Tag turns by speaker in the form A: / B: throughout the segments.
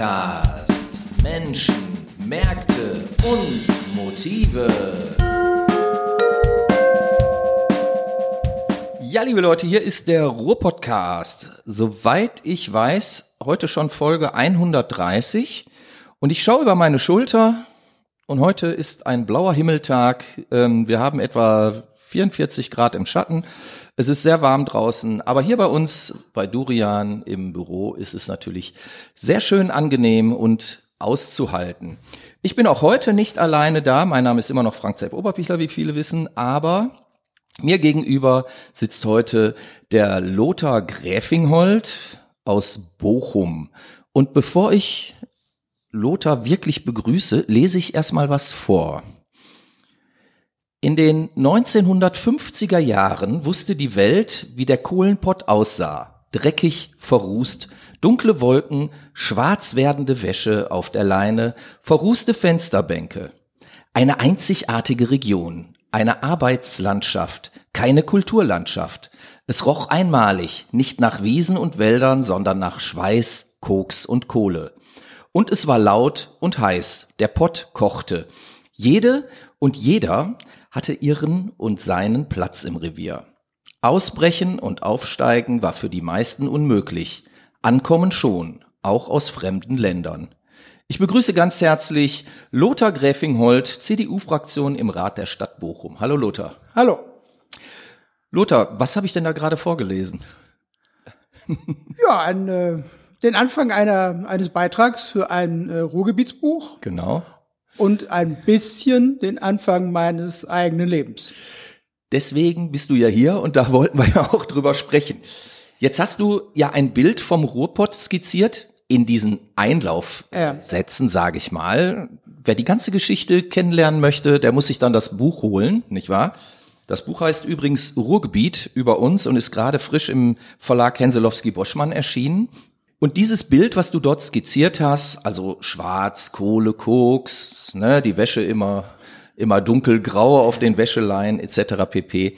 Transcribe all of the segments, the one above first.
A: Podcast. Menschen, Märkte und Motive.
B: Ja, liebe Leute, hier ist der Ruhr-Podcast. Soweit ich weiß, heute schon Folge 130. Und ich schaue über meine Schulter und heute ist ein blauer Himmeltag. Ähm, wir haben etwa 44 Grad im Schatten. Es ist sehr warm draußen, aber hier bei uns, bei Durian im Büro, ist es natürlich sehr schön angenehm und auszuhalten. Ich bin auch heute nicht alleine da. Mein Name ist immer noch Frank Zepp Oberpichler, wie viele wissen, aber mir gegenüber sitzt heute der Lothar Gräfinghold aus Bochum. Und bevor ich Lothar wirklich begrüße, lese ich erstmal was vor. In den 1950er Jahren wusste die Welt, wie der Kohlenpott aussah. Dreckig, verrußt, dunkle Wolken, schwarz werdende Wäsche auf der Leine, verrußte Fensterbänke. Eine einzigartige Region, eine Arbeitslandschaft, keine Kulturlandschaft. Es roch einmalig, nicht nach Wiesen und Wäldern, sondern nach Schweiß, Koks und Kohle. Und es war laut und heiß, der Pott kochte. Jede und jeder hatte ihren und seinen Platz im Revier. Ausbrechen und aufsteigen war für die meisten unmöglich. Ankommen schon, auch aus fremden Ländern. Ich begrüße ganz herzlich Lothar Gräfinghold, CDU-Fraktion im Rat der Stadt Bochum. Hallo Lothar.
C: Hallo.
B: Lothar, was habe ich denn da gerade vorgelesen?
C: ja, ein, äh, den Anfang einer, eines Beitrags für ein äh, Ruhrgebietsbuch.
B: Genau
C: und ein bisschen den Anfang meines eigenen Lebens.
B: Deswegen bist du ja hier und da wollten wir ja auch drüber sprechen. Jetzt hast du ja ein Bild vom Ruhrpott skizziert in diesen Einlaufsätzen, ja. sage ich mal. Wer die ganze Geschichte kennenlernen möchte, der muss sich dann das Buch holen, nicht wahr? Das Buch heißt übrigens Ruhrgebiet über uns und ist gerade frisch im Verlag Henselowski Boschmann erschienen. Und dieses Bild, was du dort skizziert hast, also schwarz, Kohle, Koks, ne, die Wäsche immer, immer dunkelgrau auf den Wäscheleien etc. pp.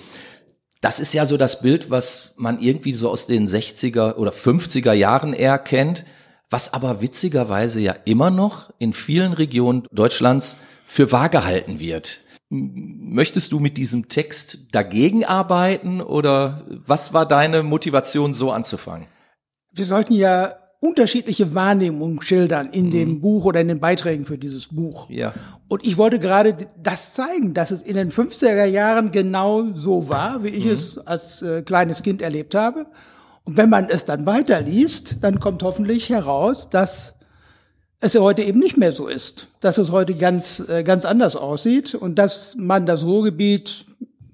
B: Das ist ja so das Bild, was man irgendwie so aus den 60er oder 50er Jahren eher kennt, was aber witzigerweise ja immer noch in vielen Regionen Deutschlands für wahr gehalten wird. Möchtest du mit diesem Text dagegen arbeiten oder was war deine Motivation, so anzufangen?
C: Wir sollten ja unterschiedliche Wahrnehmungen schildern in mhm. dem Buch oder in den Beiträgen für dieses Buch.
B: Ja.
C: Und ich wollte gerade das zeigen, dass es in den 50er Jahren genau so war, wie ich mhm. es als äh, kleines Kind erlebt habe. Und wenn man es dann weiterliest, dann kommt hoffentlich heraus, dass es ja heute eben nicht mehr so ist, dass es heute ganz, äh, ganz anders aussieht und dass man das Ruhrgebiet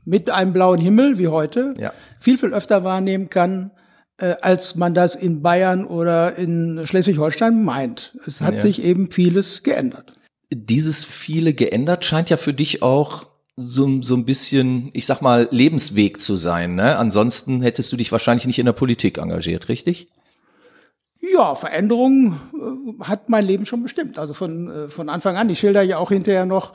C: mit einem blauen Himmel wie heute ja. viel, viel öfter wahrnehmen kann, als man das in Bayern oder in Schleswig-Holstein meint. Es hat ja. sich eben vieles geändert.
B: Dieses viele geändert scheint ja für dich auch so, so ein bisschen, ich sag mal, Lebensweg zu sein. Ne? Ansonsten hättest du dich wahrscheinlich nicht in der Politik engagiert, richtig?
C: Ja, Veränderung äh, hat mein Leben schon bestimmt. Also von, äh, von Anfang an. Ich schilder ja auch hinterher noch,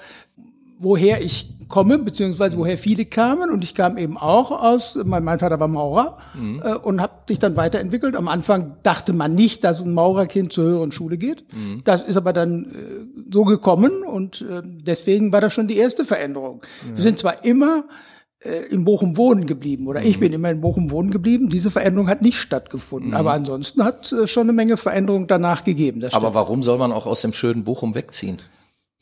C: woher ich komme, beziehungsweise woher viele kamen. Und ich kam eben auch aus, mein, mein Vater war Maurer mhm. äh, und habe dich dann weiterentwickelt. Am Anfang dachte man nicht, dass ein Maurerkind zur höheren Schule geht. Mhm. Das ist aber dann äh, so gekommen und äh, deswegen war das schon die erste Veränderung. Mhm. Wir sind zwar immer äh, in Bochum wohnen geblieben oder ich mhm. bin immer in Bochum wohnen geblieben. Diese Veränderung hat nicht stattgefunden. Mhm. Aber ansonsten hat äh, schon eine Menge Veränderung danach gegeben.
B: Aber warum soll man auch aus dem schönen Bochum wegziehen?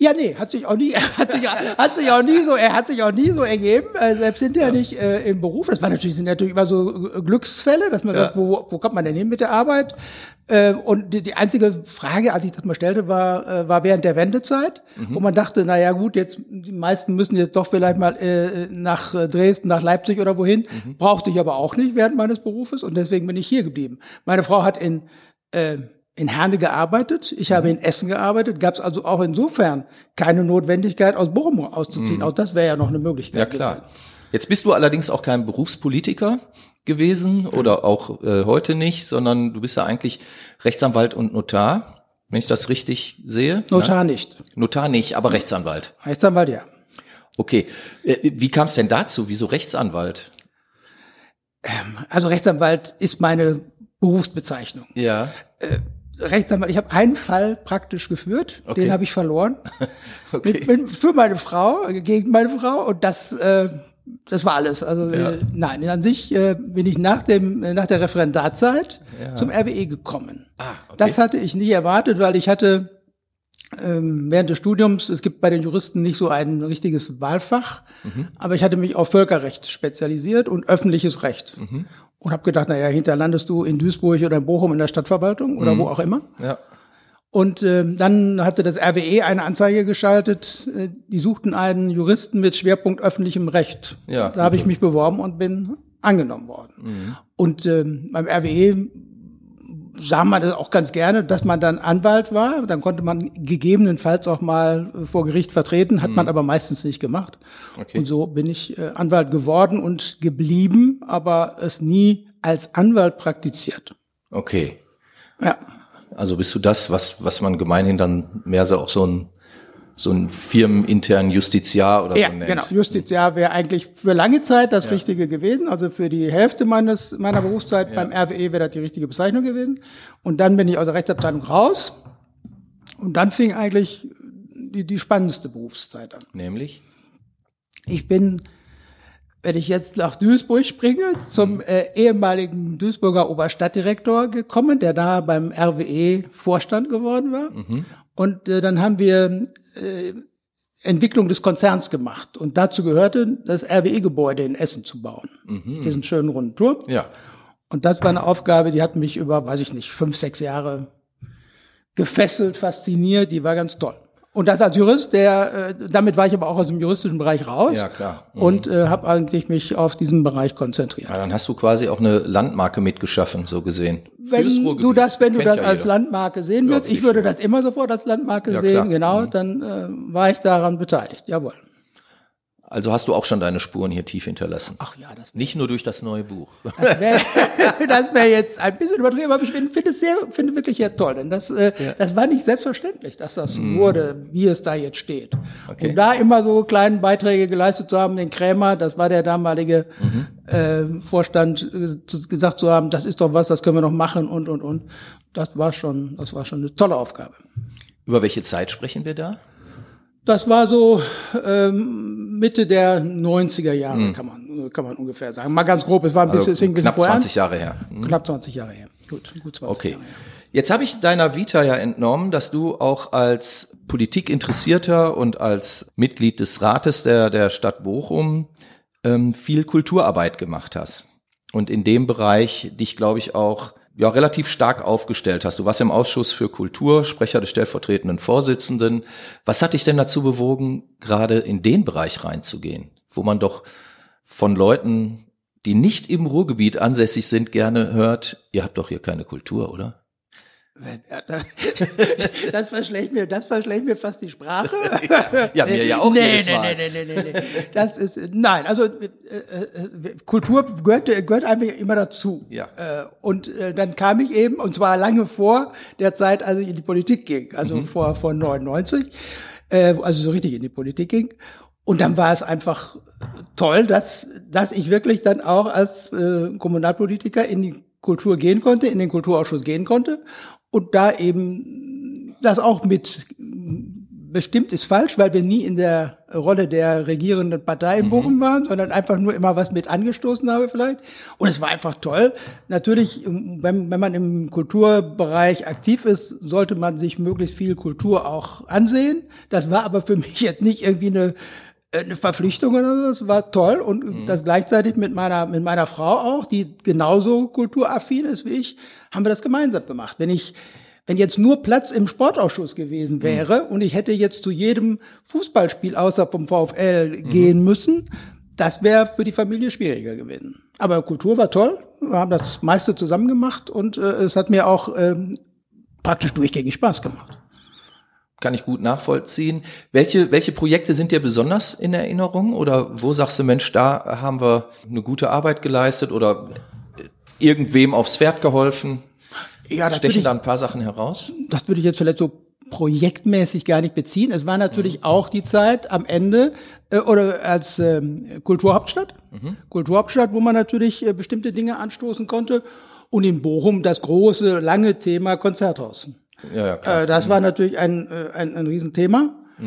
C: Ja, nee, hat sich auch nie, hat sich, hat sich auch nie so, er hat sich auch nie so ergeben, äh, selbst hinterher ja. nicht äh, im Beruf. Das war natürlich, sind natürlich immer so äh, Glücksfälle, dass man ja. sagt, wo, wo kommt man denn hin mit der Arbeit? Äh, und die, die einzige Frage, als ich das mal stellte, war, äh, war während der Wendezeit, mhm. wo man dachte, na ja, gut, jetzt, die meisten müssen jetzt doch vielleicht mal äh, nach Dresden, nach Leipzig oder wohin. Mhm. Brauchte ich aber auch nicht während meines Berufes und deswegen bin ich hier geblieben. Meine Frau hat in, äh, in Herne gearbeitet, ich habe mhm. in Essen gearbeitet, gab es also auch insofern keine Notwendigkeit, aus Bochum auszuziehen. Mhm. Auch das wäre ja noch eine Möglichkeit.
B: Ja klar. Gewesen. Jetzt bist du allerdings auch kein Berufspolitiker gewesen oder auch äh, heute nicht, sondern du bist ja eigentlich Rechtsanwalt und Notar, wenn ich das richtig sehe.
C: Notar Na? nicht.
B: Notar nicht, aber Rechtsanwalt.
C: Rechtsanwalt ja.
B: Okay, äh, wie kam es denn dazu? Wieso Rechtsanwalt?
C: Ähm, also Rechtsanwalt ist meine Berufsbezeichnung.
B: Ja.
C: Rechtsanwalt. Ich habe einen Fall praktisch geführt,
B: Okay.
C: den habe ich verloren.
B: Okay.
C: Mit, mit, für meine Frau, gegen meine Frau und das, äh, das war alles. Also
B: Ja.
C: äh, nein, an sich äh, bin ich nach dem äh, nach der Referendarzeit
B: Ja.
C: zum RWE gekommen.
B: Ah, okay.
C: Das hatte ich nicht erwartet, weil ich hatte während des Studiums, es gibt bei den Juristen nicht so ein richtiges Wahlfach,
B: Mhm.
C: aber ich hatte mich auf Völkerrecht spezialisiert und öffentliches Recht.
B: Mhm.
C: Und habe gedacht, naja, hinterlandest du in Duisburg oder in Bochum in der Stadtverwaltung oder
B: Mhm.
C: wo auch immer.
B: ja.
C: Und ähm, dann hatte das RWE eine Anzeige geschaltet, äh, die suchten einen Juristen mit Schwerpunkt öffentlichem Recht.
B: Ja,
C: da habe ich mich beworben und bin angenommen worden.
B: Mhm.
C: Und ähm, beim RWE sah man das auch ganz gerne, dass man dann Anwalt war. Dann konnte man gegebenenfalls auch mal äh, vor Gericht vertreten, hat man aber meistens nicht gemacht.
B: Mhm. Okay.
C: Und so bin ich äh, Anwalt geworden und geblieben, aber es nie als Anwalt praktiziert.
B: Okay.
C: Ja.
B: Also bist du das, was, was man gemeinhin dann mehr so auch so ein, so ein firmeninternen Justiziar oder
C: Ja,
B: so nennt.
C: genau. Justiziar wäre eigentlich für lange Zeit das Richtige gewesen. Also für die Hälfte meines, meiner Berufszeit beim RWE wäre das die richtige Bezeichnung gewesen. Und dann bin ich aus der Rechtsabteilung raus. Und dann fing eigentlich die, die spannendste Berufszeit an.
B: Nämlich?
C: Ich bin, wenn ich jetzt nach Duisburg springe, zum äh, ehemaligen Duisburger Oberstadtdirektor gekommen, der da beim RWE Vorstand geworden war. Und äh, dann haben wir äh, Entwicklung des Konzerns gemacht. Und dazu gehörte, das RWE-Gebäude in Essen zu bauen. Diesen schönen runden Turm.
B: Ja.
C: Und das war eine Aufgabe, die hat mich über, weiß ich nicht, fünf, sechs Jahre gefesselt, fasziniert, die war ganz toll. Und das als Jurist, der, äh, damit war ich aber auch aus dem juristischen Bereich raus.
B: Ja, klar. Mhm.
C: Und äh, habe eigentlich mich auf diesen Bereich konzentriert.
B: Ja, dann hast du quasi auch eine Landmarke mitgeschaffen, so gesehen.
C: Wenn
B: Fürs
C: du das, wenn du das
B: ja
C: als
B: jeder.
C: Landmarke sehen würdest, ich
B: ich
C: würde
B: schon.
C: das immer sofort als Landmarke
B: Ja,
C: sehen,
B: klar.
C: genau,
B: Mhm.
C: dann äh, war ich daran beteiligt, jawohl.
B: Also hast du auch schon deine Spuren hier tief hinterlassen.
C: Ach ja, das
B: Nicht nur durch das neue Buch.
C: Das wäre wär jetzt ein bisschen übertrieben, aber ich finde es sehr, finde wirklich sehr toll, denn das, äh, das war nicht selbstverständlich, dass das wurde, wie es da jetzt steht.
B: Okay.
C: Und da immer so kleine Beiträge geleistet zu haben, den Krämer, das war der damalige
B: Mhm.
C: äh, Vorstand, äh, gesagt zu haben, das ist doch was, das können wir noch machen und und und. Das war schon, das war schon eine tolle Aufgabe.
B: Über welche Zeit sprechen wir da?
C: Das war so ähm, Mitte der 90er Jahre, kann man kann man ungefähr sagen. Mal ganz grob, es war ein bisschen,
B: Also
C: bisschen
B: knapp
C: vorher.
B: 20 Jahre her. Mhm.
C: Knapp 20 Jahre her. Gut, gut 20
B: Okay.
C: Jahre her.
B: Jetzt habe ich deiner Vita ja entnommen, dass du auch als Politikinteressierter und als Mitglied des Rates der, der Stadt Bochum ähm, viel Kulturarbeit gemacht hast. Und in dem Bereich dich, glaube ich, auch ja, relativ stark aufgestellt hast. Du warst im Ausschuss für Kultur, Sprecher des stellvertretenden Vorsitzenden. Was hat dich denn dazu bewogen, gerade in den Bereich reinzugehen, wo man doch von Leuten, die nicht im Ruhrgebiet ansässig sind, gerne hört, ihr habt doch hier keine Kultur, oder?
C: Das verschlägt mir, das verschlägt mir fast die Sprache.
B: Ja, mir ja auch
C: nee,
B: jedes Mal.
C: Nee, nee, nee, nee, nee. Das ist, nein, also, äh, äh, Kultur gehört, gehört einfach immer dazu.
B: Ja.
C: Äh, und äh, dann kam ich eben, und zwar lange vor der Zeit, als ich in die Politik ging, also
B: Mhm.
C: vor, vor 99, äh, also so richtig in die Politik ging. Und dann war es einfach toll, dass, dass ich wirklich dann auch als äh, Kommunalpolitiker in die Kultur gehen konnte, in den Kulturausschuss gehen konnte und da eben das auch mit bestimmt ist falsch, weil wir nie in der Rolle der regierenden Partei in Bochum waren, sondern einfach nur immer was mit angestoßen habe vielleicht. Und es war einfach toll. Natürlich, wenn, wenn man im Kulturbereich aktiv ist, sollte man sich möglichst viel Kultur auch ansehen. Das war aber für mich jetzt nicht irgendwie eine eine Verpflichtung oder so, das war toll und das gleichzeitig mit meiner mit meiner Frau auch, die genauso kulturaffin ist wie ich, haben wir das gemeinsam gemacht. Wenn ich wenn jetzt nur Platz im Sportausschuss gewesen wäre und ich hätte jetzt zu jedem Fußballspiel außer vom VfL gehen müssen, das wäre für die Familie schwieriger gewesen. Aber Kultur war toll, wir haben das meiste zusammen gemacht und äh, es hat mir auch ähm, praktisch durchgängig Spaß gemacht.
B: Kann ich gut nachvollziehen. Welche, welche Projekte sind dir besonders in Erinnerung? Oder wo sagst du, Mensch, da haben wir eine gute Arbeit geleistet oder irgendwem aufs Pferd geholfen?
C: Ja, das
B: Stechen
C: ich-
B: da ein paar Sachen heraus?
C: das würde ich jetzt vielleicht so projektmäßig gar nicht beziehen. Es war natürlich auch die Zeit am Ende äh, oder als ähm, Kulturhauptstadt. Kulturhauptstadt, wo man natürlich äh, bestimmte Dinge anstoßen konnte. Und in Bochum das große, lange Thema Konzerthaus.
B: Ja, ja, klar.
C: Äh, das war natürlich ein, äh, ein, ein Riesenthema, äh,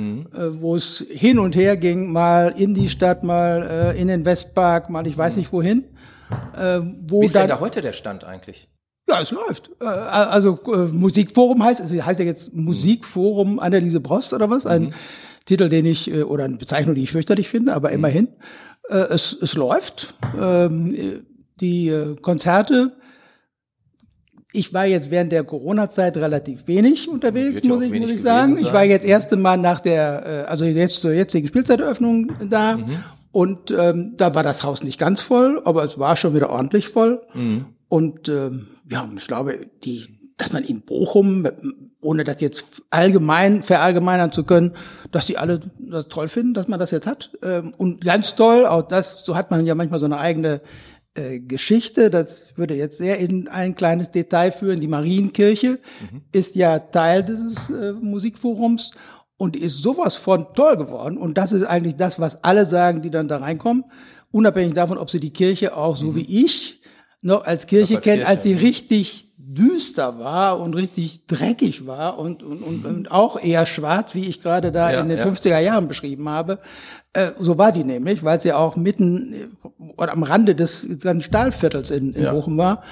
C: wo es hin und her ging, mal in die Stadt, mal äh, in den Westpark, mal ich weiß nicht wohin. Äh, wo
B: Wie ist denn
C: dann,
B: da heute der Stand eigentlich?
C: ja, es läuft. Äh, also äh, Musikforum heißt, es heißt ja jetzt Musikforum Anneliese Brost oder was? Ein Titel, den ich, oder eine Bezeichnung, die ich fürchterlich finde, aber immerhin. Äh, es, es läuft. Ähm, äh, die Konzerte, ich war jetzt während der Corona-Zeit relativ wenig unterwegs, muss ich, muss ich sagen. Ich war jetzt erste Mal nach der, äh, also jetzt zur jetzigen Spielzeiteröffnung da.
B: Mhm.
C: Und ähm, da war das Haus nicht ganz voll, aber es war schon wieder ordentlich voll.
B: Mhm.
C: Und ähm, ja, ich glaube, die, dass man in Bochum, ohne das jetzt allgemein verallgemeinern zu können, dass die alle das toll finden, dass man das jetzt hat. Ähm, und ganz toll, auch das, so hat man ja manchmal so eine eigene äh, Geschichte. Das würde jetzt sehr in ein kleines Detail führen. Die Marienkirche ist ja Teil dieses äh, Musikforums und ist sowas von toll geworden. Und das ist eigentlich das, was alle sagen, die dann da reinkommen. Unabhängig davon, ob sie die Kirche auch so wie ich noch als Kirche
B: Noch als mhm.
C: richtig düster war und richtig dreckig war und, und, und, und auch eher schwarz, wie ich gerade da
B: Ja,
C: in den
B: ja.
C: 50er Jahren beschrieben habe. Äh, so war die nämlich, weil sie auch mitten äh, oder am Rande des ganzen Stahlviertels in, in
B: Ja.
C: Bochum war.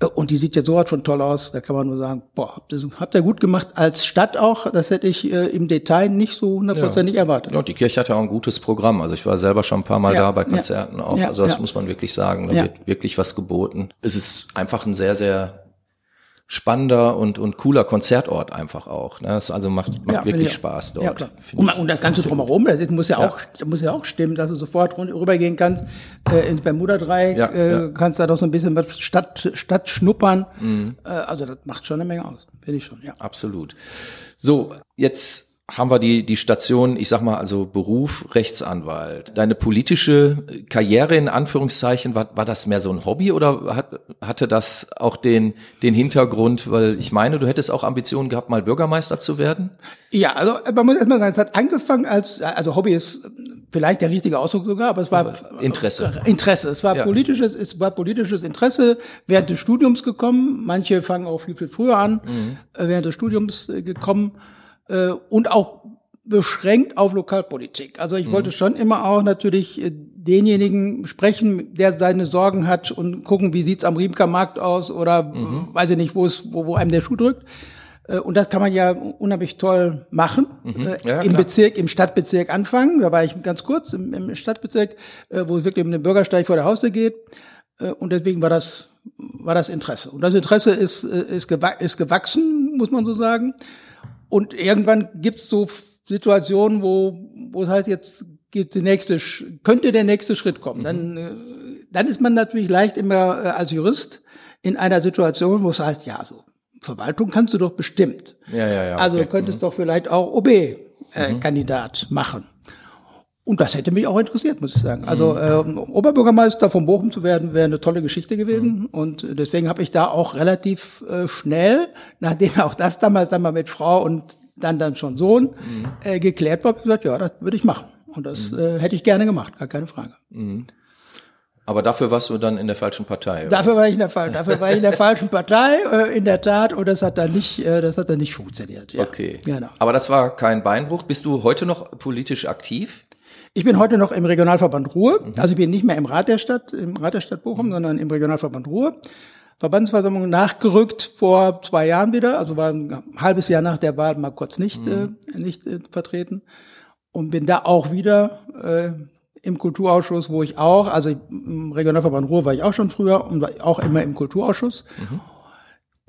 C: Äh, Und die sieht jetzt sowas von toll aus. Da kann man nur sagen, boah, habt ihr, habt ihr gut gemacht. Als Stadt auch, das hätte ich äh, im Detail nicht so hundertprozentig erwartet.
B: Ja, und die Kirche hat ja auch ein gutes Programm. Also ich war selber schon ein paar Mal
C: Ja,
B: da bei
C: ja.
B: Konzerten auch.
C: Ja,
B: also das
C: ja.
B: muss man wirklich sagen. Da
C: Ja.
B: wird wirklich was geboten. Es ist einfach ein sehr, sehr spannender und, und cooler Konzertort einfach auch. Ne? Das also macht, macht
C: Ja,
B: wirklich
C: ja.
B: Spaß dort.
C: Ja, Und, und das Ganze drumherum, das muss ja, auch, das muss ja auch stimmen, dass du sofort rübergehen kannst äh, ins Bermuda-Dreieck, äh, kannst da doch so ein bisschen was Stadt, Stadt schnuppern.
B: Mhm.
C: Äh, also das macht schon eine Menge aus, finde ich schon, ja.
B: Absolut. So, jetzt haben wir die, die Station, ich sag mal, also Beruf Rechtsanwalt. Deine politische Karriere in Anführungszeichen, war, war das mehr so ein Hobby oder hat, hatte das auch den, den Hintergrund, weil ich meine, du hättest auch Ambitionen gehabt, mal Bürgermeister zu werden?
C: Ja, also man muss erstmal sagen, es hat angefangen als, also Hobby ist vielleicht der richtige Ausdruck sogar, aber es war
B: Interesse.
C: Interesse. Es war
B: Ja.
C: politisches, es war politisches Interesse während des Studiums gekommen. Manche fangen auch viel, viel früher an,
B: Mhm.
C: äh, während des Studiums äh, gekommen äh, und auch beschränkt auf Lokalpolitik. Also ich
B: Mhm.
C: wollte schon immer auch natürlich äh, denjenigen sprechen, der seine Sorgen hat und gucken, wie sieht's am Riemker Markt aus oder
B: Mhm.
C: äh, weiß ich nicht, wo es, wo, wo einem der Schuh drückt. Äh, Und das kann man ja unheimlich toll machen. Äh,
B: Mhm. Ja,
C: Im
B: klar.
C: Bezirk, im Stadtbezirk anfangen. Da war ich ganz kurz im, im Stadtbezirk, äh, wo es wirklich um den Bürgersteig vor der Haustür geht. Äh, Und deswegen war das, war das Interesse. Und das Interesse ist, äh, ist, gewa ist gewachsen, muss man so sagen. Und irgendwann gibt es so Situationen, wo, wo es heißt, jetzt geht die nächste, könnte der nächste Schritt kommen. Dann, äh, dann ist man natürlich leicht immer äh, als Jurist in einer Situation, wo es heißt, ja, so Verwaltung kannst du doch bestimmt.
B: Ja, ja, ja.
C: Also
B: okay. Mhm.
C: könntest doch vielleicht auch OB-Kandidat machen. Und das hätte mich auch interessiert, muss ich sagen. Also
B: Mhm.
C: ähm, Oberbürgermeister von Bochum zu werden, wäre eine tolle Geschichte gewesen.
B: Mhm.
C: Und deswegen habe ich da auch relativ äh, schnell, nachdem auch das damals dann mal mit Frau und dann dann schon Sohn
B: Mhm.
C: äh, geklärt war, gesagt, ja, das würde ich machen. Und das äh, hätte ich gerne gemacht, gar keine Frage.
B: Aber dafür warst du dann in der falschen Partei. oder?
C: Dafür war ich in der, Fall, dafür war ich in der falschen Partei, äh, in der Tat, und das hat dann nicht, äh, das hat dann nicht funktioniert. Ja.
B: Okay.
C: Genau.
B: Aber das war kein Beinbruch. Bist du heute noch politisch aktiv?
C: Ich bin heute noch im Regionalverband Ruhr. Also ich bin nicht mehr im Rat der Stadt, im Rat der Stadt Bochum, sondern im Regionalverband Ruhr. Verbandsversammlung nachgerückt vor zwei Jahren wieder, also war ein halbes Jahr nach der Wahl mal kurz nicht, äh, nicht äh, vertreten. Und bin da auch wieder äh, im Kulturausschuss, wo ich auch, also im Regionalverband Ruhr war ich auch schon früher und war auch immer im Kulturausschuss.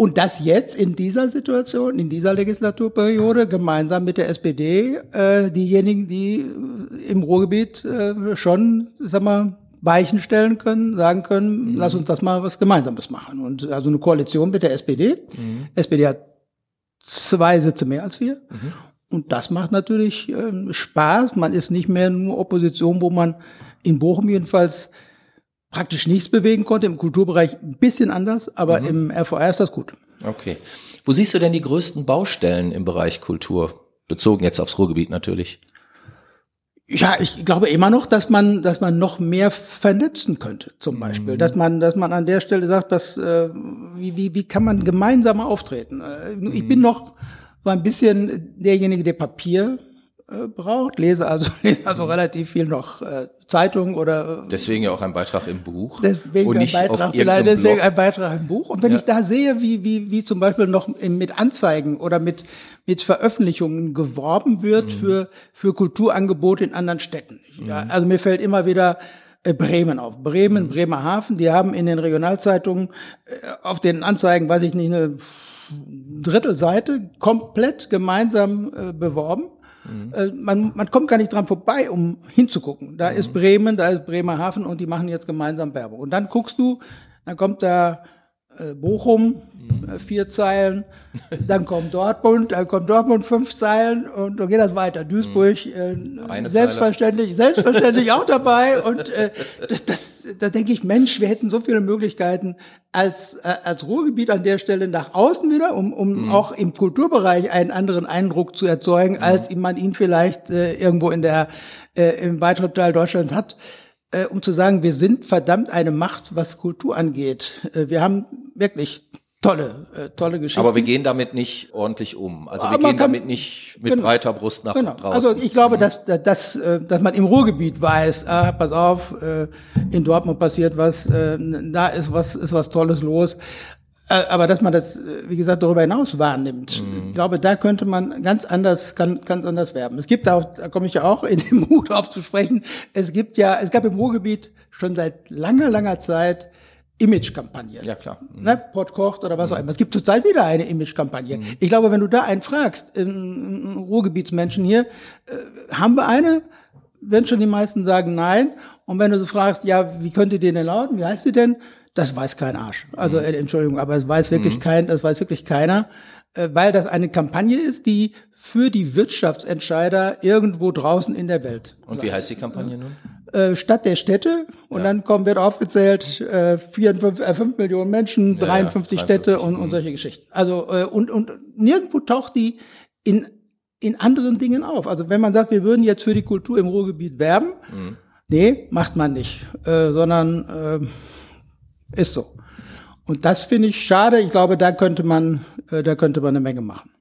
C: Und das jetzt in dieser Situation, in dieser Legislaturperiode, gemeinsam mit der SPD, äh, diejenigen, die äh, im Ruhrgebiet äh, schon, sag mal, Weichen stellen können, sagen können, lass uns das mal was Gemeinsames machen. Und also eine Koalition mit der SPD. SPD hat zwei Sitze mehr als wir. Und das macht natürlich ähm, Spaß. Man ist nicht mehr nur Opposition, wo man in Bochum jedenfalls praktisch nichts bewegen konnte. Im Kulturbereich ein bisschen anders, aber im RVR ist das gut.
B: Okay. Wo siehst du denn die größten Baustellen im Bereich Kultur? Bezogen jetzt aufs Ruhrgebiet natürlich.
C: Ja, ich glaube immer noch, dass man, dass man noch mehr vernetzen könnte, zum Beispiel. Mhm. Dass man, dass man an der Stelle sagt, dass, äh, wie, wie, wie kann man gemeinsam auftreten? Äh, ich bin mhm. noch so ein bisschen derjenige, der Papier äh, braucht, lese also, lese also relativ viel noch äh, Zeitung oder.
B: Äh, deswegen ja auch ein Beitrag im Buch.
C: Deswegen und nicht ein Beitrag, vielleicht deswegen Blog. ein Beitrag im Buch. Und wenn ja. ich da sehe, wie, wie, wie zum Beispiel noch mit Anzeigen oder mit, mit Veröffentlichungen geworben wird mhm. für, für Kulturangebote in anderen Städten. Mhm. Ja, also mir fällt immer wieder äh, Bremen auf. Bremen, mhm. Bremerhaven, die haben in den Regionalzeitungen auf den Anzeigen, weiß ich nicht, eine Drittelseite komplett gemeinsam äh, beworben. Mhm. Äh, man, man kommt gar nicht dran vorbei, um hinzugucken. Da mhm. ist Bremen, da ist Bremerhaven und die machen jetzt gemeinsam Werbung. Und dann guckst du, dann kommt da Bochum, mhm. vier Zeilen, dann kommt Dortmund, dann kommt Dortmund fünf Zeilen und so geht das weiter. Duisburg, mhm. äh, selbstverständlich, Zeile. selbstverständlich auch dabei und äh, das, das, da denke ich, Mensch, wir hätten so viele Möglichkeiten als, äh, als Ruhrgebiet an der Stelle nach außen wieder, um, um mhm. auch im Kulturbereich einen anderen Eindruck zu erzeugen, mhm. als man ihn vielleicht äh, irgendwo in der, äh, im weiteren Teil Deutschlands hat äh, um zu sagen, wir sind verdammt eine Macht, was Kultur angeht. Äh, wir haben wirklich tolle, äh, tolle Geschichten.
B: Aber wir gehen damit nicht ordentlich um. Also wir gehen kann, damit nicht mit genau, breiter Brust nach genau. draußen.
C: Also ich glaube, mhm. dass, dass, äh, dass man im Ruhrgebiet weiß, ah, pass auf, äh, in Dortmund passiert was, äh, da ist was, ist was Tolles los. Aber dass man das, wie gesagt, darüber hinaus wahrnimmt. Mhm. Ich glaube, da könnte man ganz anders, ganz, ganz anders werben. Es gibt auch, da komme ich ja auch in dem Mut drauf zu sprechen, es gibt ja, es gab im Ruhrgebiet schon seit langer, langer Zeit Image-Kampagnen.
B: Ja, klar.
C: Mhm. Ne? Pott kocht oder was mhm. auch immer. Es gibt zurzeit wieder eine Image-Kampagne. Mhm. Ich glaube, wenn du da einen fragst, in, Ruhrgebietsmenschen hier, äh, haben wir eine? Wenn schon die meisten sagen nein. Und wenn du so fragst, ja, wie könnte die denn lauten? Wie heißt die denn? Das weiß kein Arsch. Also mhm. äh, Entschuldigung, aber es weiß wirklich mhm. kein, das weiß wirklich keiner, äh, weil das eine Kampagne ist, die für die Wirtschaftsentscheider irgendwo draußen in der Welt.
B: Und wie heißt die Kampagne nun?
C: Äh, Stadt der Städte und ja. dann kommen wird aufgezählt äh, 4, 5, äh, 5 Millionen Menschen, ja, 53 ja, Städte und, und mhm. solche Geschichten. Also äh, und und nirgendwo taucht die in in anderen Dingen auf. Also wenn man sagt, wir würden jetzt für die Kultur im Ruhrgebiet werben, mhm. nee, macht man nicht, äh, sondern äh, ist so. Und das finde ich schade. Ich glaube, da könnte man, äh, da könnte man eine Menge machen.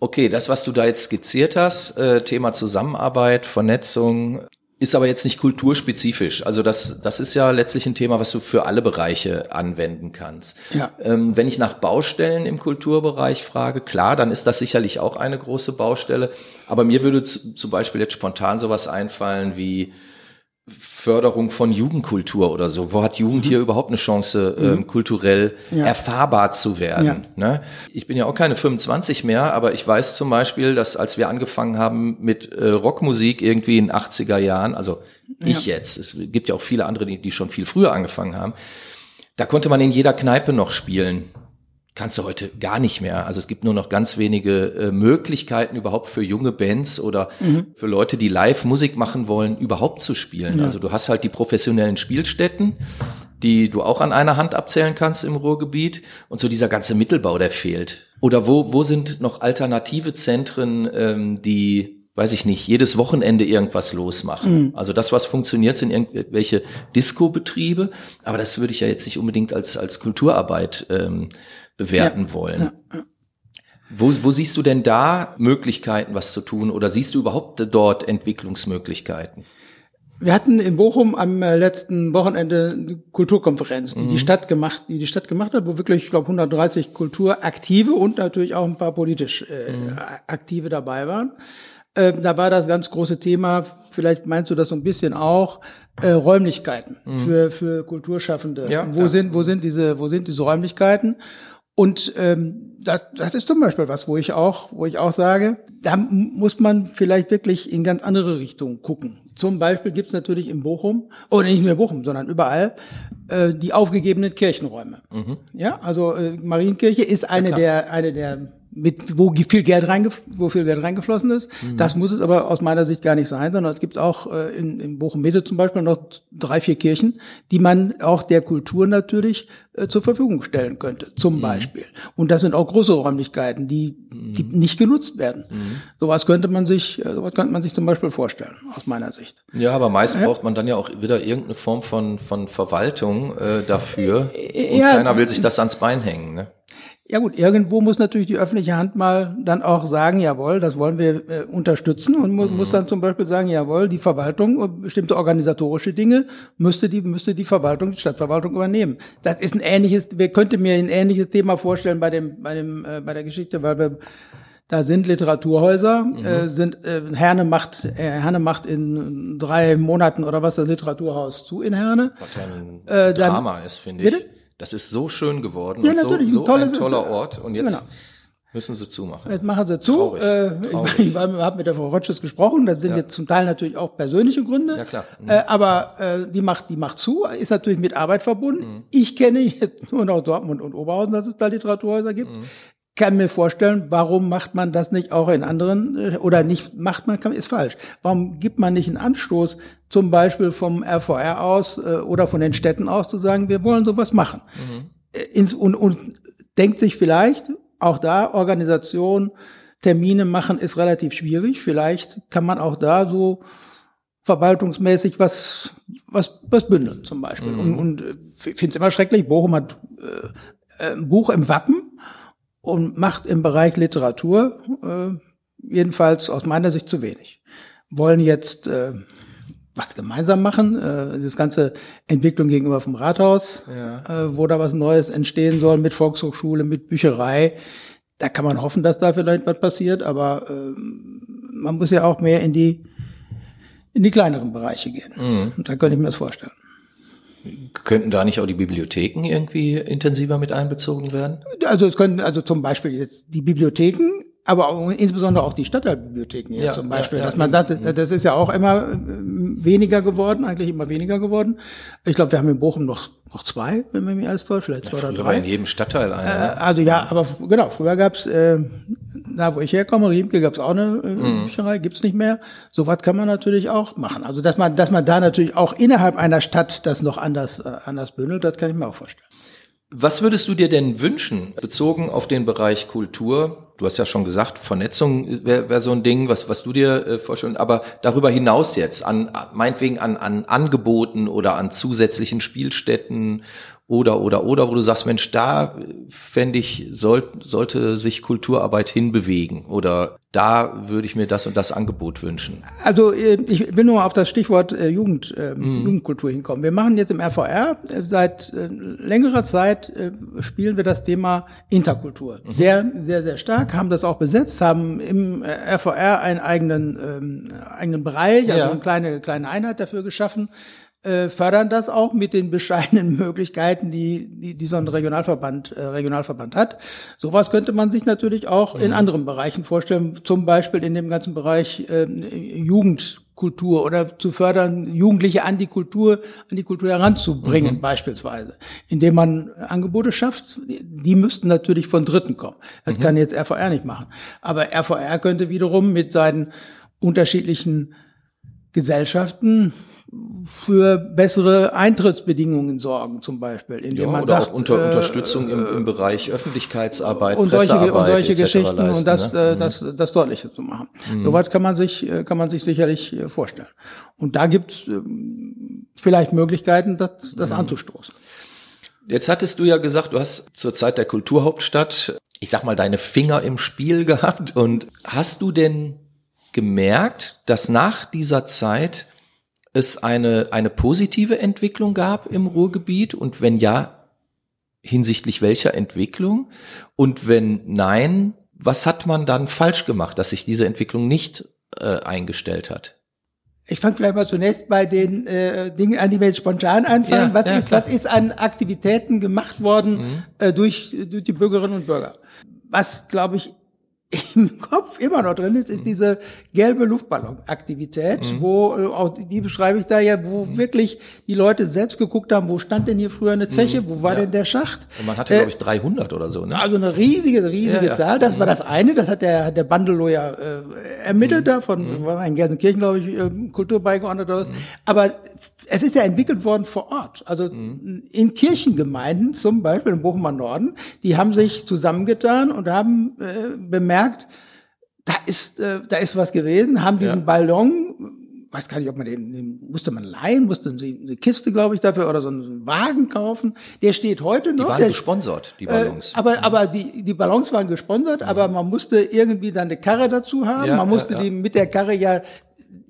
B: Okay, das, was du da jetzt skizziert hast, äh, Thema Zusammenarbeit, Vernetzung, ist aber jetzt nicht kulturspezifisch. Also das, das ist ja letztlich ein Thema, was du für alle Bereiche anwenden kannst. Ja. Ähm, wenn ich nach Baustellen im Kulturbereich frage, klar, dann ist das sicherlich auch eine große Baustelle. Aber mir würde zum Beispiel jetzt spontan sowas einfallen wie Förderung von Jugendkultur oder so. Wo hat Jugend mhm. hier überhaupt eine Chance, mhm. ähm, kulturell ja. erfahrbar zu werden? Ja. Ne? Ich bin ja auch keine 25 mehr, aber ich weiß zum Beispiel, dass als wir angefangen haben mit äh, Rockmusik irgendwie in 80er Jahren, also ich ja. jetzt, es gibt ja auch viele andere, die, die schon viel früher angefangen haben, da konnte man in jeder Kneipe noch spielen kannst du heute gar nicht mehr. Also es gibt nur noch ganz wenige äh, Möglichkeiten überhaupt für junge Bands oder mhm. für Leute, die live Musik machen wollen, überhaupt zu spielen. Ja. Also du hast halt die professionellen Spielstätten, die du auch an einer Hand abzählen kannst im Ruhrgebiet und so dieser ganze Mittelbau, der fehlt. Oder wo, wo sind noch alternative Zentren, ähm, die weiß ich nicht, jedes Wochenende irgendwas losmachen. Mhm. Also das, was funktioniert, sind irgendwelche Disco-Betriebe, aber das würde ich ja jetzt nicht unbedingt als, als Kulturarbeit ähm, bewerten ja, wollen. Ja, Wo, wo siehst du denn da Möglichkeiten, was zu tun? Oder siehst du überhaupt dort Entwicklungsmöglichkeiten?
C: Wir hatten in Bochum am äh, letzten Wochenende eine Kulturkonferenz, die mhm. die Stadt gemacht, die die Stadt gemacht hat, wo wirklich, ich glaube, 130 Kulturaktive und natürlich auch ein paar politisch äh, mhm. aktive dabei waren. Äh, da war das ganz große Thema, vielleicht meinst du das so ein bisschen auch, äh, Räumlichkeiten mhm. für, für Kulturschaffende. Ja, wo sind, wo sind diese, wo sind diese Räumlichkeiten? Und ähm, das, das ist zum Beispiel was, wo ich auch, wo ich auch sage, da muss man vielleicht wirklich in ganz andere Richtungen gucken. Zum Beispiel gibt es natürlich in Bochum, oder nicht nur in Bochum, sondern überall, äh, die aufgegebenen Kirchenräume. Mhm. Ja, also äh, Marienkirche ist eine ja, der, eine der mit wo viel Geld reinge wo viel Geld reingeflossen ist. Mhm. Das muss es aber aus meiner Sicht gar nicht sein, sondern es gibt auch äh, in, in Bochum Mitte zum Beispiel noch drei vier Kirchen, die man auch der Kultur natürlich äh, zur Verfügung stellen könnte, zum mhm. Beispiel. Und das sind auch große Räumlichkeiten, die, mhm. die nicht genutzt werden. Mhm. Sowas könnte man sich, äh, sowas könnte man sich zum Beispiel vorstellen, aus meiner Sicht.
B: Ja, aber meist ja. braucht man dann ja auch wieder irgendeine Form von von Verwaltung äh, dafür. Und ja, keiner will sich das ans Bein hängen. Ne?
C: Ja gut, irgendwo muss natürlich die öffentliche Hand mal dann auch sagen, jawohl, das wollen wir äh, unterstützen und mu mhm. muss dann zum Beispiel sagen, jawohl, die Verwaltung, äh, bestimmte organisatorische Dinge müsste die, müsste die Verwaltung, die Stadtverwaltung übernehmen. Das ist ein ähnliches, wir könnte mir ein ähnliches Thema vorstellen bei dem, bei dem, äh, bei der Geschichte, weil wir da sind Literaturhäuser, mhm. äh, sind äh, Herne macht äh, Herne macht in drei Monaten oder was das Literaturhaus zu in Herne.
B: Was ein äh, dann, Drama ist, finde ich. Bitte? Das ist so schön geworden ja, und so, so ein, ein toller Ort. Und jetzt genau. müssen sie zumachen.
C: Jetzt machen sie zu. Traurig. Äh, Traurig. Ich, ich habe mit der Frau Rotschitz gesprochen. Das sind ja. jetzt zum Teil natürlich auch persönliche Gründe.
B: Ja, klar.
C: Mhm. Äh, aber äh, die macht, die macht zu, ist natürlich mit Arbeit verbunden. Mhm. Ich kenne jetzt nur noch Dortmund und Oberhausen, dass es da Literaturhäuser gibt. Mhm kann mir vorstellen, warum macht man das nicht auch in anderen äh, oder nicht macht man ist falsch. Warum gibt man nicht einen Anstoß, zum Beispiel vom RVR aus äh, oder von den Städten aus zu sagen, wir wollen sowas machen mhm. Äh, ins, und, und denkt sich vielleicht auch da Organisation Termine machen ist relativ schwierig. Vielleicht kann man auch da so verwaltungsmäßig was was was bündeln zum Beispiel. Mhm. Und, und finde es immer schrecklich. Bochum hat äh, ein Buch im Wappen und macht im Bereich Literatur äh, jedenfalls aus meiner Sicht zu wenig. Wollen jetzt äh, was gemeinsam machen, äh, das ganze Entwicklung gegenüber vom Rathaus, ja. äh, wo da was Neues entstehen soll mit Volkshochschule, mit Bücherei. Da kann man hoffen, dass da vielleicht was passiert, aber äh, man muss ja auch mehr in die in die kleineren Bereiche gehen. Mhm. Und da könnte ich mir das vorstellen.
B: Könnten da nicht auch die Bibliotheken irgendwie intensiver mit einbezogen werden?
C: Also es könnten also zum Beispiel jetzt die Bibliotheken, aber auch, insbesondere auch die Stadtteilbibliotheken ja, zum Beispiel. Ja, ja, dass man sagt, das ist ja auch immer äh, weniger geworden, eigentlich immer weniger geworden. Ich glaube, wir haben in Bochum noch noch zwei, wenn man mir alles toll, vielleicht zwei oder drei. War
B: in jedem Stadtteil einer.
C: Äh, also ja, aber genau, früher gab's äh, da wo ich herkomme, Riemke, gab es auch eine äh, mhm. Bücherei, gibt's nicht mehr. Sowas kann man natürlich auch machen. Also dass man, dass man da natürlich auch innerhalb einer Stadt das noch anders, äh, anders bündelt, das kann ich mir auch vorstellen.
B: Was würdest du dir denn wünschen, bezogen auf den Bereich Kultur? Du hast ja schon gesagt, Vernetzung wäre wär so ein Ding, was, was du dir äh, vorstellst, aber darüber hinaus jetzt, an meinetwegen an, an Angeboten oder an zusätzlichen Spielstätten oder, oder, oder, wo du sagst, Mensch, da fände ich, soll, sollte sich Kulturarbeit hinbewegen oder da würde ich mir das und das Angebot wünschen.
C: Also äh, ich will nur auf das Stichwort äh, Jugend, äh, mhm. Jugendkultur hinkommen. Wir machen jetzt im RVR äh, seit äh, längerer Zeit äh, spielen wir das Thema Interkultur. Mhm. Sehr, sehr, sehr stark, haben das auch besetzt, haben im RVR einen eigenen, ähm, eigenen Bereich, also ja. eine kleine, kleine Einheit dafür geschaffen äh, fördern das auch mit den bescheidenen Möglichkeiten, die, die, die so ein Regionalverband, äh, Regionalverband hat. Sowas könnte man sich natürlich auch mhm. in anderen Bereichen vorstellen, zum Beispiel in dem ganzen Bereich äh, Jugendkultur oder zu fördern, Jugendliche an die Kultur, an die Kultur heranzubringen, mhm. beispielsweise. Indem man Angebote schafft, die müssten natürlich von Dritten kommen. Das mhm. kann jetzt RVR nicht machen. Aber RVR könnte wiederum mit seinen unterschiedlichen Gesellschaften für bessere Eintrittsbedingungen sorgen, zum Beispiel,
B: indem ja, man oder sagt, auch unter, äh, Unterstützung im, im Bereich Öffentlichkeitsarbeit,
C: und solche, und solche Geschichten leisten, und das, ne? äh, das, das, das deutlicher zu machen. Mhm. Soweit kann man sich äh, kann man sich sicherlich äh, vorstellen. Und da gibt es vielleicht Möglichkeiten, das, das mhm. anzustoßen.
B: Jetzt hattest du ja gesagt, du hast zur Zeit der Kulturhauptstadt, ich sag mal, deine Finger im Spiel gehabt. Und hast du denn gemerkt, dass nach dieser Zeit es eine, eine positive Entwicklung gab im Ruhrgebiet und wenn ja, hinsichtlich welcher Entwicklung? Und wenn nein, was hat man dann falsch gemacht, dass sich diese Entwicklung nicht äh, eingestellt hat?
C: Ich fange vielleicht mal zunächst bei den äh, Dingen an, die wir jetzt spontan anfangen. Ja, was, ja, ist, was ist an Aktivitäten gemacht worden mhm. äh, durch, durch die Bürgerinnen und Bürger? Was, glaube ich, im Kopf immer noch drin ist, ist diese gelbe Luftballonaktivität, mhm. wo äh, auch die beschreibe ich da ja, wo mhm. wirklich die Leute selbst geguckt haben, wo stand denn hier früher eine Zeche, mhm. wo war ja. denn der Schacht?
B: Und man hatte, äh, glaube ich, 300 oder so. Ne?
C: Also eine riesige, riesige ja, ja. Zahl. Das war mhm. das eine. Das hat der hat der Bandelow ja äh, ermittelt mhm. da von war in Gelsenkirchen, glaube ich, äh, Kultur beigeordnet oder was. Aber es ist ja entwickelt worden vor Ort. Also in Kirchengemeinden, zum Beispiel im Bochumer Norden, die haben sich zusammengetan und haben äh, bemerkt, da ist, äh, da ist was gewesen, haben diesen ja. Ballon, weiß gar nicht, ob man den, den musste man leihen, musste sie eine Kiste, glaube ich, dafür oder so einen Wagen kaufen. Der steht heute noch.
B: Die waren
C: der,
B: gesponsert, die Ballons.
C: Äh, aber, aber die, die Ballons waren gesponsert, mhm. aber man musste irgendwie dann eine Karre dazu haben. Ja, man musste ja. die mit der Karre ja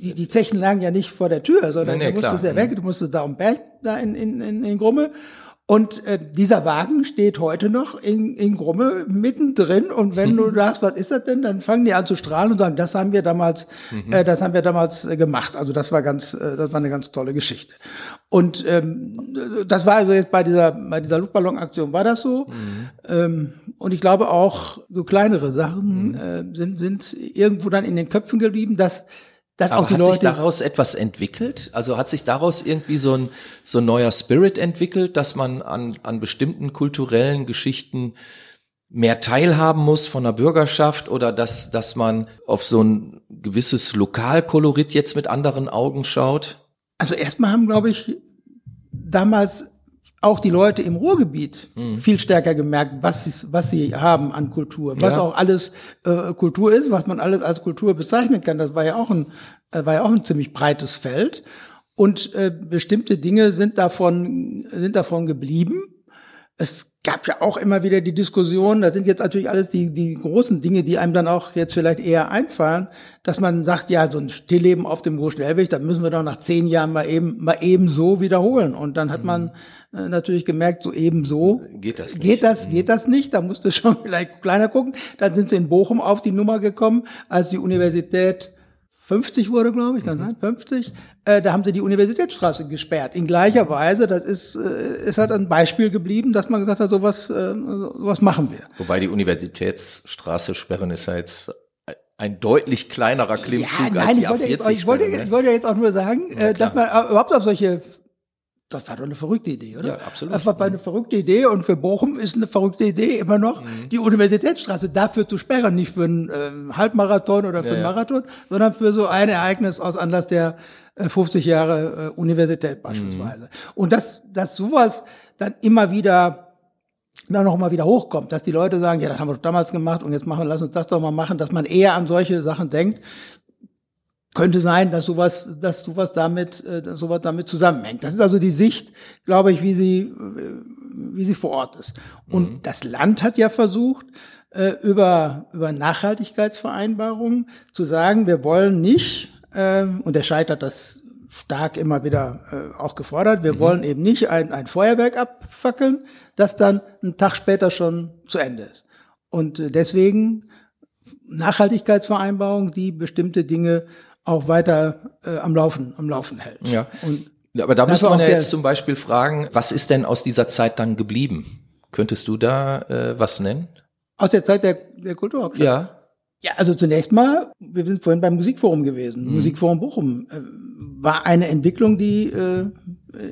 C: die, die Zechen lagen ja nicht vor der Tür, sondern nee, nee, du musstest ja weg, du musstest da um Berg da in, in, in, in Grumme. Und äh, dieser Wagen steht heute noch in, in Grumme mittendrin. Und wenn du sagst, was ist das denn, dann fangen die an zu strahlen und sagen, das haben wir damals, mhm. äh, das haben wir damals äh, gemacht. Also das war ganz, äh, das war eine ganz tolle Geschichte. Und ähm, das war also jetzt bei dieser, bei dieser Luftballonaktion war das so. Mhm. Ähm, und ich glaube auch so kleinere Sachen mhm. äh, sind, sind irgendwo dann in den Köpfen geblieben, dass dass
B: Aber
C: auch die
B: hat
C: Leute
B: sich daraus etwas entwickelt? Also hat sich daraus irgendwie so ein, so ein neuer Spirit entwickelt, dass man an, an bestimmten kulturellen Geschichten mehr teilhaben muss von der Bürgerschaft oder dass, dass man auf so ein gewisses Lokalkolorit jetzt mit anderen Augen schaut?
C: Also erstmal haben, glaube ich, damals auch die Leute im Ruhrgebiet mhm. viel stärker gemerkt, was sie, was sie haben an Kultur, was ja. auch alles äh, Kultur ist, was man alles als Kultur bezeichnen kann. Das war ja auch ein, äh, war ja auch ein ziemlich breites Feld. Und äh, bestimmte Dinge sind davon, sind davon geblieben. Es gab ja auch immer wieder die Diskussion, das sind jetzt natürlich alles die, die großen Dinge, die einem dann auch jetzt vielleicht eher einfallen, dass man sagt, ja, so ein Stillleben auf dem Großschnellweg, das müssen wir doch nach zehn Jahren mal eben, mal eben so wiederholen. Und dann hat man äh, natürlich gemerkt, so eben so
B: geht das,
C: nicht. geht das, geht das nicht. Da musste schon vielleicht kleiner gucken. Dann sind sie in Bochum auf die Nummer gekommen, als die Universität 50 wurde, glaube ich, kann mhm. sein, 50. Äh, da haben sie die Universitätsstraße gesperrt. In gleicher Weise, das ist, äh, ist halt ein Beispiel geblieben, dass man gesagt hat, sowas, äh, sowas machen wir.
B: Wobei die Universitätsstraße sperren ist ja jetzt ein deutlich kleinerer Klimmzug ja, nein,
C: als die A40. Jetzt, ich, wollte, ne? ich wollte jetzt auch nur sagen, äh, dass man überhaupt auf solche das war doch eine verrückte Idee, oder?
B: Ja, absolut.
C: Das war eine verrückte Idee und für Bochum ist eine verrückte Idee immer noch, mhm. die Universitätsstraße dafür zu sperren, nicht für einen äh, Halbmarathon oder für ja, einen Marathon, sondern für so ein Ereignis aus Anlass der äh, 50 Jahre äh, Universität beispielsweise. Mhm. Und dass, dass sowas dann immer wieder dann noch mal wieder hochkommt, dass die Leute sagen, ja, das haben wir doch damals gemacht und jetzt machen, lass uns das doch mal machen, dass man eher an solche Sachen denkt, könnte sein, dass sowas, dass sowas damit, äh, dass sowas damit zusammenhängt. Das ist also die Sicht, glaube ich, wie sie, äh, wie sie vor Ort ist. Und mhm. das Land hat ja versucht, äh, über, über Nachhaltigkeitsvereinbarungen zu sagen, wir wollen nicht, äh, und der scheitert das stark immer wieder auch gefordert, wir mhm. wollen eben nicht ein, ein Feuerwerk abfackeln, das dann einen Tag später schon zu Ende ist. Und deswegen Nachhaltigkeitsvereinbarungen, die bestimmte Dinge auch weiter äh, am Laufen, am Laufen hält.
B: Ja. Und aber da müsste man ja jetzt zum Beispiel fragen, was ist denn aus dieser Zeit dann geblieben? Könntest du da äh, was nennen?
C: Aus der Zeit der, der Kulturhauptstadt?
B: Ja.
C: Ja, also zunächst mal, wir sind vorhin beim Musikforum gewesen. Mhm. Musikforum Bochum äh, war eine Entwicklung, die, äh,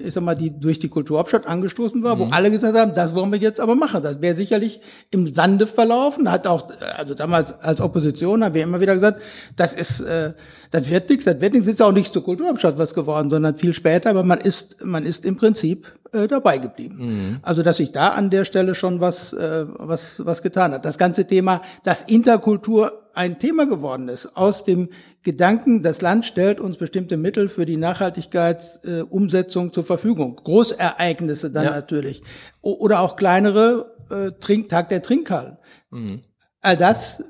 C: ich sag mal, die durch die Kulturhauptstadt angestoßen war, mhm. wo alle gesagt haben, das wollen wir jetzt aber machen. Das wäre sicherlich im Sande verlaufen. Hat auch, also damals als Opposition haben wir immer wieder gesagt, das ist, äh, das wird nichts, das wird nichts, ist auch nicht zur Kulturhauptstadt was geworden, sondern viel später, aber man ist, man ist im Prinzip äh, dabei geblieben. Mhm. Also, dass sich da an der Stelle schon was, äh, was, was getan hat. Das ganze Thema, dass Interkultur ein Thema geworden ist, aus dem Gedanken, das Land stellt uns bestimmte Mittel für die Nachhaltigkeitsumsetzung äh, zur Verfügung. Großereignisse dann ja. natürlich. O oder auch kleinere äh, Trink Tag der Trinkhallen. Mhm. All das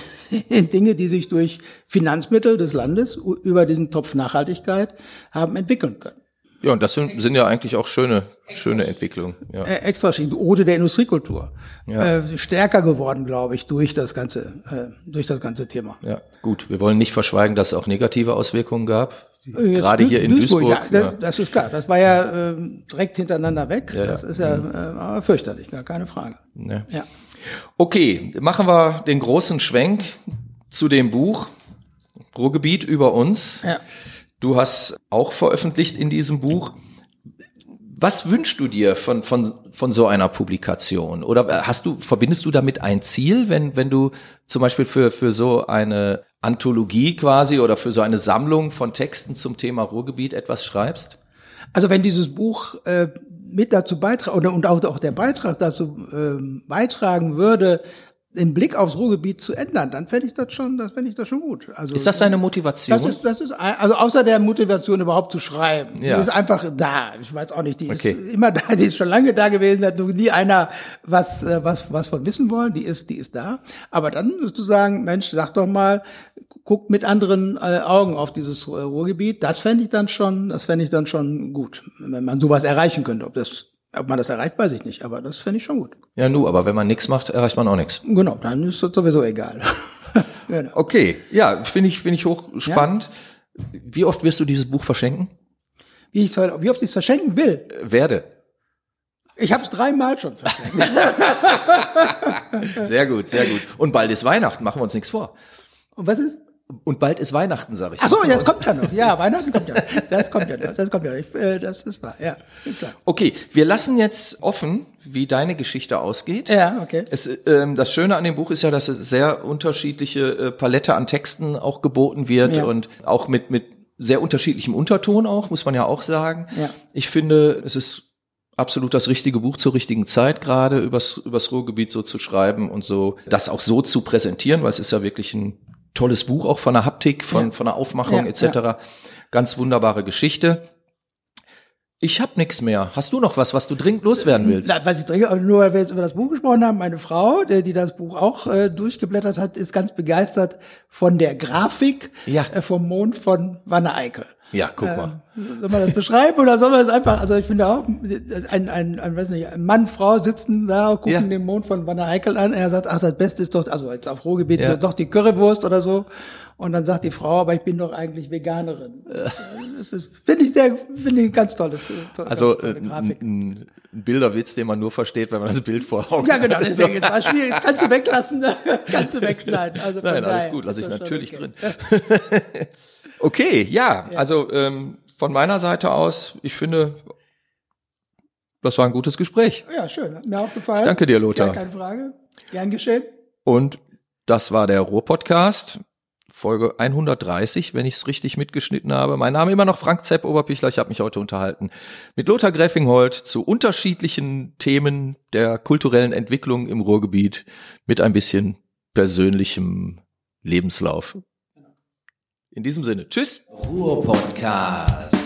C: sind Dinge, die sich durch Finanzmittel des Landes über diesen Topf Nachhaltigkeit haben entwickeln können.
B: Ja, und das sind, sind ja eigentlich auch schöne, schöne Entwicklungen. Ja.
C: Äh, extra. Ode der Industriekultur. Ja. Äh, stärker geworden, glaube ich, durch das ganze, äh, durch das ganze Thema.
B: Ja, gut. Wir wollen nicht verschweigen, dass es auch negative Auswirkungen gab. Äh, jetzt Gerade hier in Duisburg. Duisburg
C: ja, das ist klar. Das war ja äh, direkt hintereinander weg. Das ist ja mhm. äh, fürchterlich, gar keine Frage.
B: Ja. ja. Okay, machen wir den großen Schwenk zu dem Buch Ruhrgebiet über uns.
C: Ja.
B: Du hast auch veröffentlicht in diesem Buch. Was wünschst du dir von, von, von so einer Publikation? Oder hast du, verbindest du damit ein Ziel, wenn, wenn du zum Beispiel für, für so eine Anthologie quasi oder für so eine Sammlung von Texten zum Thema Ruhrgebiet etwas schreibst?
C: Also wenn dieses Buch äh, mit dazu beitragen oder und auch, auch der Beitrag dazu ähm, beitragen würde, den Blick aufs Ruhrgebiet zu ändern, dann fände ich das schon, das fände ich das schon gut. Also
B: Ist das deine Motivation?
C: Das ist, das ist, also außer der Motivation überhaupt zu schreiben.
B: Ja.
C: Die ist einfach da. Ich weiß auch nicht, die
B: Okay.
C: ist immer da, die ist schon lange da gewesen, hat noch nie einer was, äh, was, was von wissen wollen. Die ist, die ist da. Aber dann zu sagen, Mensch, sag doch mal, guck mit anderen äh, Augen auf dieses äh, Ruhrgebiet. Das fände ich dann schon, das fände ich dann schon gut, wenn man sowas erreichen könnte. Ob das, ob man das erreicht, weiß ich nicht. Aber das fände ich schon gut.
B: ja, nu, aber wenn man nichts macht, erreicht man auch nichts.
C: Genau, dann ist das sowieso egal. genau.
B: Okay, ja, finde ich, finde ich hochspannend. Wie oft wirst du dieses Buch verschenken?
C: Wie, ich, wie oft ich es verschenken will.
B: Äh, Werde.
C: Ich habe es dreimal schon verschenkt.
B: Sehr gut, sehr gut. Und bald ist Weihnachten, machen wir uns nichts vor.
C: Und was ist?
B: Und bald ist Weihnachten, sage ich.
C: Ach so, jetzt kommt ja noch. Ja, Weihnachten kommt ja. Das kommt ja noch. Das kommt ja noch. Ich, äh, Das ist wahr. Ja, klar.
B: Okay, wir lassen jetzt offen, wie deine Geschichte ausgeht.
C: Ja, okay.
B: Es, ähm, das Schöne an dem Buch ist ja, dass es sehr unterschiedliche äh, Palette an Texten auch geboten wird
C: Ja.
B: und auch mit, mit sehr unterschiedlichem Unterton auch, muss man ja auch sagen.
C: Ja.
B: Ich finde, es ist absolut das richtige Buch zur richtigen Zeit, gerade übers, übers Ruhrgebiet so zu schreiben und so, das auch so zu präsentieren, weil es ist ja wirklich ein tolles Buch, auch von der Haptik, von,
C: Ja.
B: von der Aufmachung
C: Ja,
B: etc. Ganz wunderbare Geschichte. Ich hab nix mehr. Hast du noch was, was du dringend loswerden willst?
C: Na, was ich trinke, aber nur weil wir jetzt über das Buch gesprochen haben, meine Frau, die, die das Buch auch äh, durchgeblättert hat, ist ganz begeistert von der Grafik
B: Ja.
C: äh, vom Mond von Wanne Eickel.
B: Ja, guck mal.
C: Soll man das beschreiben oder soll man das einfach, also ich finde auch, ein, ein, ein, weiß nicht, ein Mann, Frau sitzen da, gucken
B: Ja.
C: den Mond von Wanne Eickel an, er sagt, ach, das Beste ist doch, also jetzt auf Ruhrgebiet,
B: Ja.
C: doch die Currywurst oder so. Und dann sagt die Frau, aber ich bin doch eigentlich Veganerin. Das ist, finde ich sehr, finde ich ein ganz tolles, to-
B: Also
C: ganz
B: äh,
C: tolle Grafik.
B: ein, ein Bilderwitz, den man nur versteht, wenn man das Bild vor Augen
C: Ja, genau,
B: hat.
C: deswegen, es war schwierig, das kannst du weglassen, kannst du wegschneiden. Also
B: Nein, alles
C: daher
B: gut, lasse ich natürlich
C: okay.
B: drin. okay, ja, also ähm, von meiner Seite aus, ich finde, das war ein gutes Gespräch.
C: Ja, schön, hat mir auch gefallen.
B: Ich danke dir, Lothar.
C: Ja, keine Frage. Gern geschehen.
B: Und das war der Ruhr-Podcast, Folge 130, wenn ich es richtig mitgeschnitten habe. Mein Name immer noch Frank Zepp Oberpichler. Ich habe mich heute unterhalten mit Lothar Gräfingholt zu unterschiedlichen Themen der kulturellen Entwicklung im Ruhrgebiet mit ein bisschen persönlichem Lebenslauf. In diesem Sinne, tschüss.
A: Ruhr-Podcast.